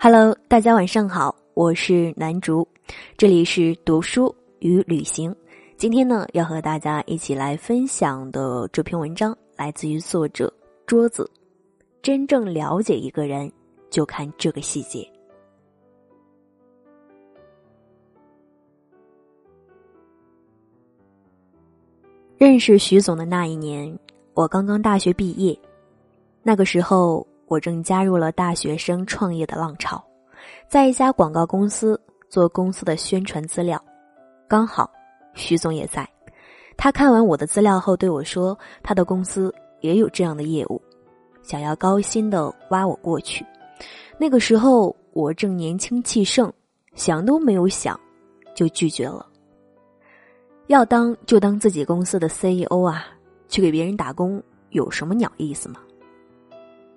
Hello，大家晚上好，我是南竹，这里是读书与旅行。今天呢，要和大家一起来分享的这篇文章来自于作者桌子。真正了解一个人，就看这个细节。认识徐总的那一年，我刚刚大学毕业，那个时候。我正加入了大学生创业的浪潮，在一家广告公司做公司的宣传资料，刚好徐总也在。他看完我的资料后对我说：“他的公司也有这样的业务，想要高薪的挖我过去。”那个时候我正年轻气盛，想都没有想，就拒绝了。要当就当自己公司的 CEO 啊，去给别人打工有什么鸟意思吗？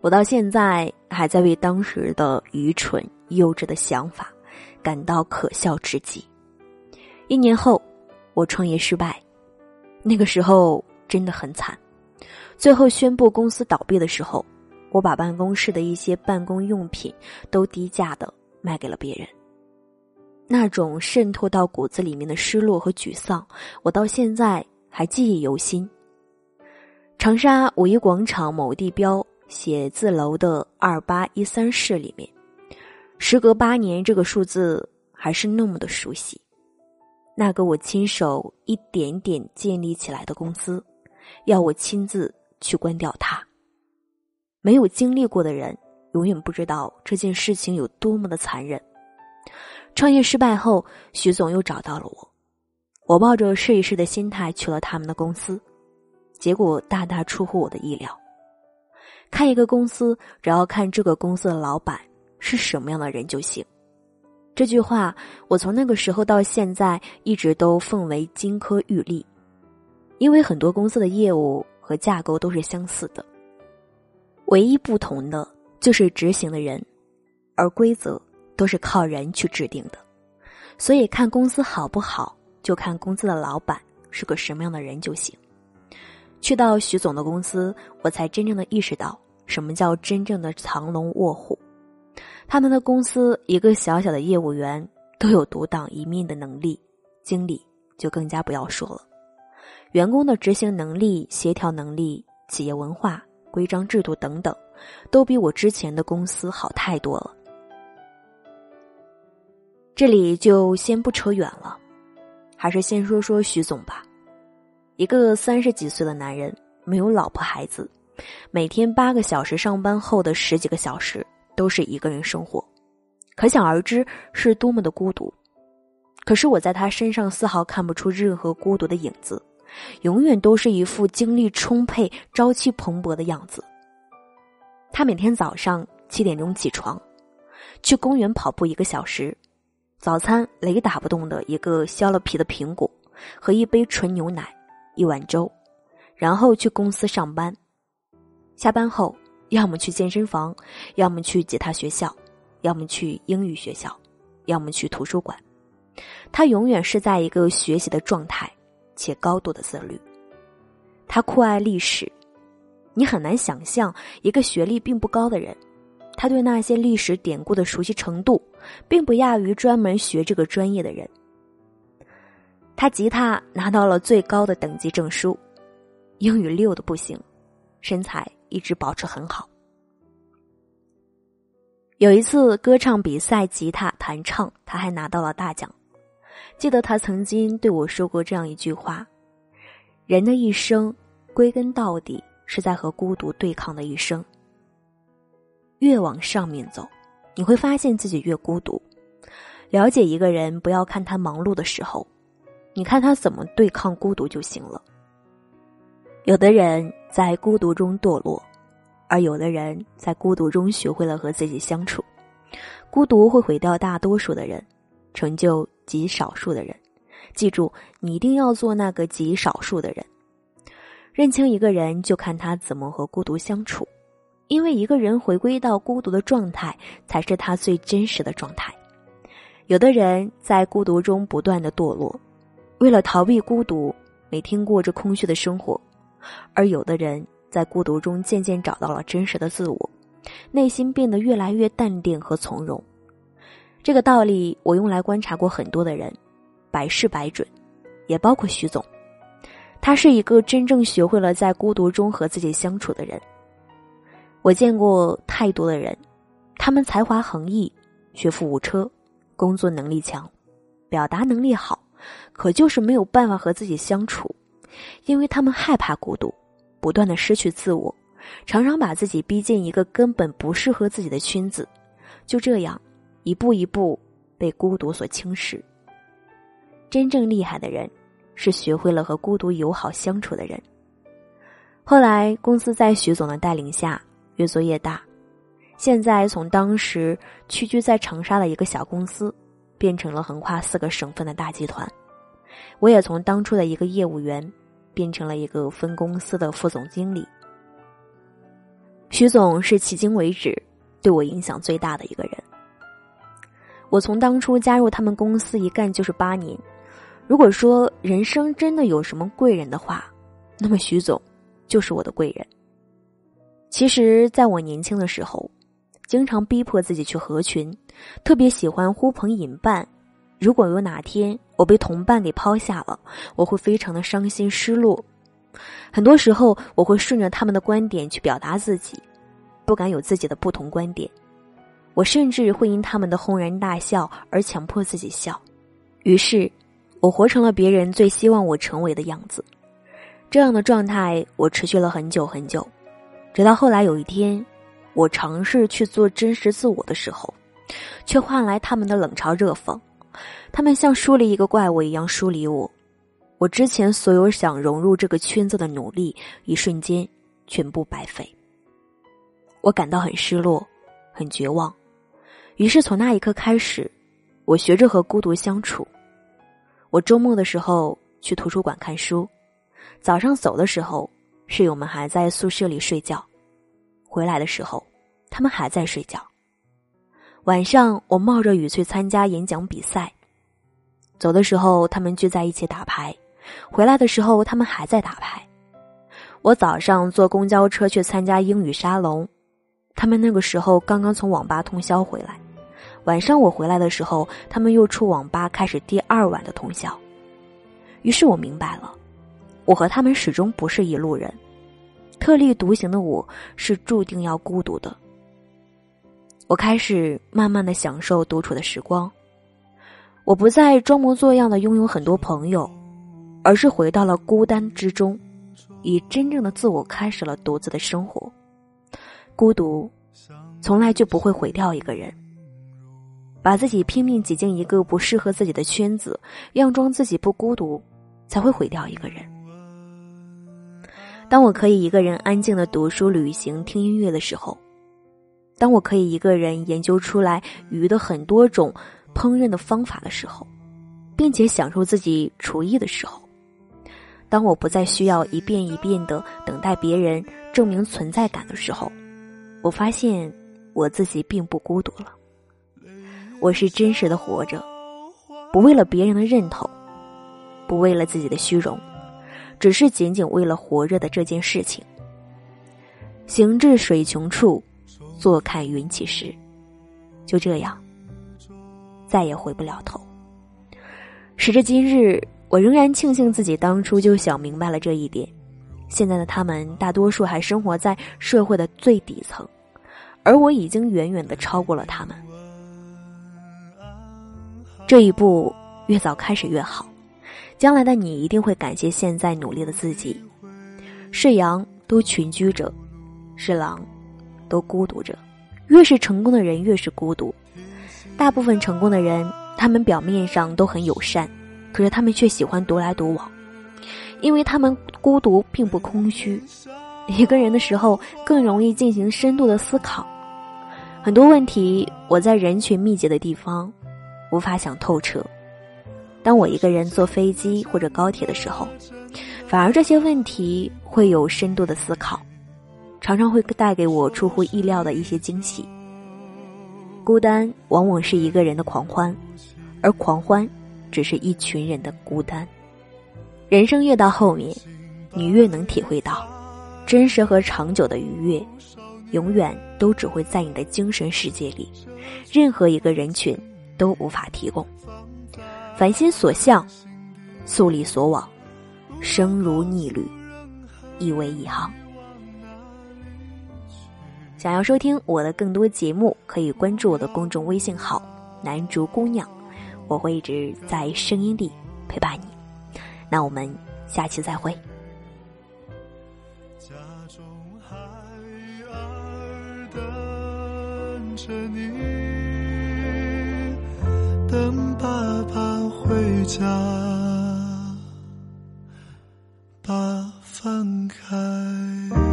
我到现在还在为当时的愚蠢幼稚的想法感到可笑至极。一年后，我创业失败，那个时候真的很惨。最后宣布公司倒闭的时候，我把办公室的一些办公用品都低价的卖给了别人。那种渗透到骨子里面的失落和沮丧，我到现在还记忆犹新。长沙五一广场某地标。写字楼的二八一三室里面，时隔八年，这个数字还是那么的熟悉。那个我亲手一点点建立起来的公司，要我亲自去关掉它。没有经历过的人，永远不知道这件事情有多么的残忍。创业失败后，徐总又找到了我，我抱着试一试的心态去了他们的公司，结果大大出乎我的意料。看一个公司，只要看这个公司的老板是什么样的人就行。这句话，我从那个时候到现在一直都奉为金科玉律。因为很多公司的业务和架构都是相似的，唯一不同的就是执行的人，而规则都是靠人去制定的。所以看公司好不好，就看公司的老板是个什么样的人就行。去到徐总的公司，我才真正的意识到什么叫真正的藏龙卧虎。他们的公司一个小小的业务员都有独当一面的能力，经理就更加不要说了。员工的执行能力、协调能力、企业文化、规章制度等等，都比我之前的公司好太多了。这里就先不扯远了，还是先说说徐总吧。一个三十几岁的男人，没有老婆孩子，每天八个小时上班后的十几个小时都是一个人生活，可想而知是多么的孤独。可是我在他身上丝毫看不出任何孤独的影子，永远都是一副精力充沛、朝气蓬勃的样子。他每天早上七点钟起床，去公园跑步一个小时，早餐雷打不动的一个削了皮的苹果和一杯纯牛奶。一碗粥，然后去公司上班。下班后，要么去健身房，要么去吉他学校，要么去英语学校，要么去图书馆。他永远是在一个学习的状态，且高度的自律。他酷爱历史，你很难想象一个学历并不高的人，他对那些历史典故的熟悉程度，并不亚于专门学这个专业的人。他吉他拿到了最高的等级证书，英语溜的不行，身材一直保持很好。有一次歌唱比赛，吉他弹唱，他还拿到了大奖。记得他曾经对我说过这样一句话：“人的一生，归根到底是在和孤独对抗的一生。越往上面走，你会发现自己越孤独。了解一个人，不要看他忙碌的时候。”你看他怎么对抗孤独就行了。有的人在孤独中堕落，而有的人在孤独中学会了和自己相处。孤独会毁掉大多数的人，成就极少数的人。记住，你一定要做那个极少数的人。认清一个人，就看他怎么和孤独相处，因为一个人回归到孤独的状态，才是他最真实的状态。有的人在孤独中不断的堕落。为了逃避孤独，每天过着空虚的生活；而有的人在孤独中渐渐找到了真实的自我，内心变得越来越淡定和从容，这个道理我用来观察过很多的人，百试百准，也包括徐总。他是一个真正学会了在孤独中和自己相处的人。我见过太多的人，他们才华横溢，学富五车，工作能力强，表达能力好，可就是没有办法和自己相处，因为他们害怕孤独，不断的失去自我，常常把自己逼进一个根本不适合自己的圈子，就这样。一步一步被孤独所侵蚀。真正厉害的人，是学会了和孤独友好相处的人。后来，公司在徐总的带领下越做越大，现在从当时屈居在长沙的一个小公司，变成了横跨四个省份的大集团。我也从当初的一个业务员，变成了一个分公司的副总经理。徐总是迄今为止对我影响最大的一个人。我从当初加入他们公司一干就是八年，如果说人生真的有什么贵人的话，那么徐总就是我的贵人。其实，在我年轻的时候，经常逼迫自己去合群，特别喜欢呼朋引伴。如果有哪天我被同伴给抛下了，我会非常的伤心失落。很多时候，我会顺着他们的观点去表达自己，不敢有自己的不同观点。我甚至会因他们的轰然大笑而强迫自己笑，于是，我活成了别人最希望我成为的样子。这样的状态我持续了很久很久，直到后来有一天，我尝试去做真实自我的时候，却换来他们的冷嘲热讽。他们像疏离一个怪物一样疏离我，我之前所有想融入这个圈子的努力，一瞬间全部白费。我感到很失落，很绝望。于是从那一刻开始，我学着和孤独相处。我周末的时候去图书馆看书，早上走的时候，室友们还在宿舍里睡觉；回来的时候，他们还在睡觉。晚上我冒着雨去参加演讲比赛，走的时候他们聚在一起打牌，回来的时候他们还在打牌。我早上坐公交车去参加英语沙龙，他们那个时候刚刚从网吧通宵回来。晚上我回来的时候，他们又出网吧开始第二晚的通宵。于是我明白了，我和他们始终不是一路人，特立独行的我是注定要孤独的。我开始慢慢的享受独处的时光，我不再装模作样的拥有很多朋友，而是回到了孤单之中，以真正的自我开始了独自的生活。孤独，从来就不会毁掉一个人。把自己拼命挤进一个不适合自己的圈子，佯装自己不孤独，才会毁掉一个人。当我可以一个人安静的读书、旅行、听音乐的时候，当我可以一个人研究出来鱼的很多种烹饪的方法的时候，并且享受自己厨艺的时候，当我不再需要一遍一遍的等待别人证明存在感的时候，我发现我自己并不孤独了。我是真实的活着，不为了别人的认同，不为了自己的虚荣，只是仅仅为了活着的这件事情。行至水穷处，坐看云起时，就这样，再也回不了头。时至今日，我仍然庆幸自己当初就想明白了这一点。现在的他们大多数还生活在社会的最底层，而我已经远远的超过了他们。这一步越早开始越好，将来的你一定会感谢现在努力的自己。是羊都群居着，是狼都孤独着。越是成功的人越是孤独。大部分成功的人，他们表面上都很友善，可是他们却喜欢独来独往，因为他们孤独并不空虚。一个人的时候，更容易进行深度的思考。很多问题，我在人群密集的地方。无法想透彻。当我一个人坐飞机或者高铁的时候，反而这些问题会有深度的思考，常常会带给我出乎意料的一些惊喜。孤单往往是一个人的狂欢，而狂欢只是一群人的孤单。人生越到后面，你越能体会到，真实和长久的愉悦，永远都只会在你的精神世界里。任何一个人群。都无法提供。凡心所向，素里所往，生如逆旅，亦为一行。想要收听我的更多节目，可以关注我的公众微信号“南竹姑娘”，我会一直在声音里陪伴你。那我们下期再会。家中孩儿等着你，等爸爸回家，把饭开。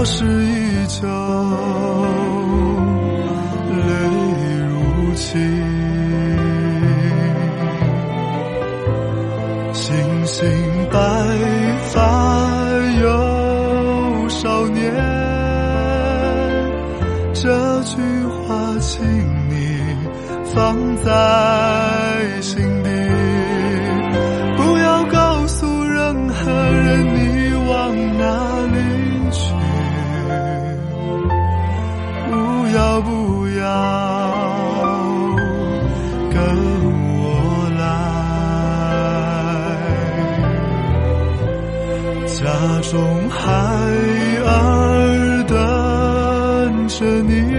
说是依旧，泪如倾。星星白发有少年，这句话，请你放在。家中孩儿等着你，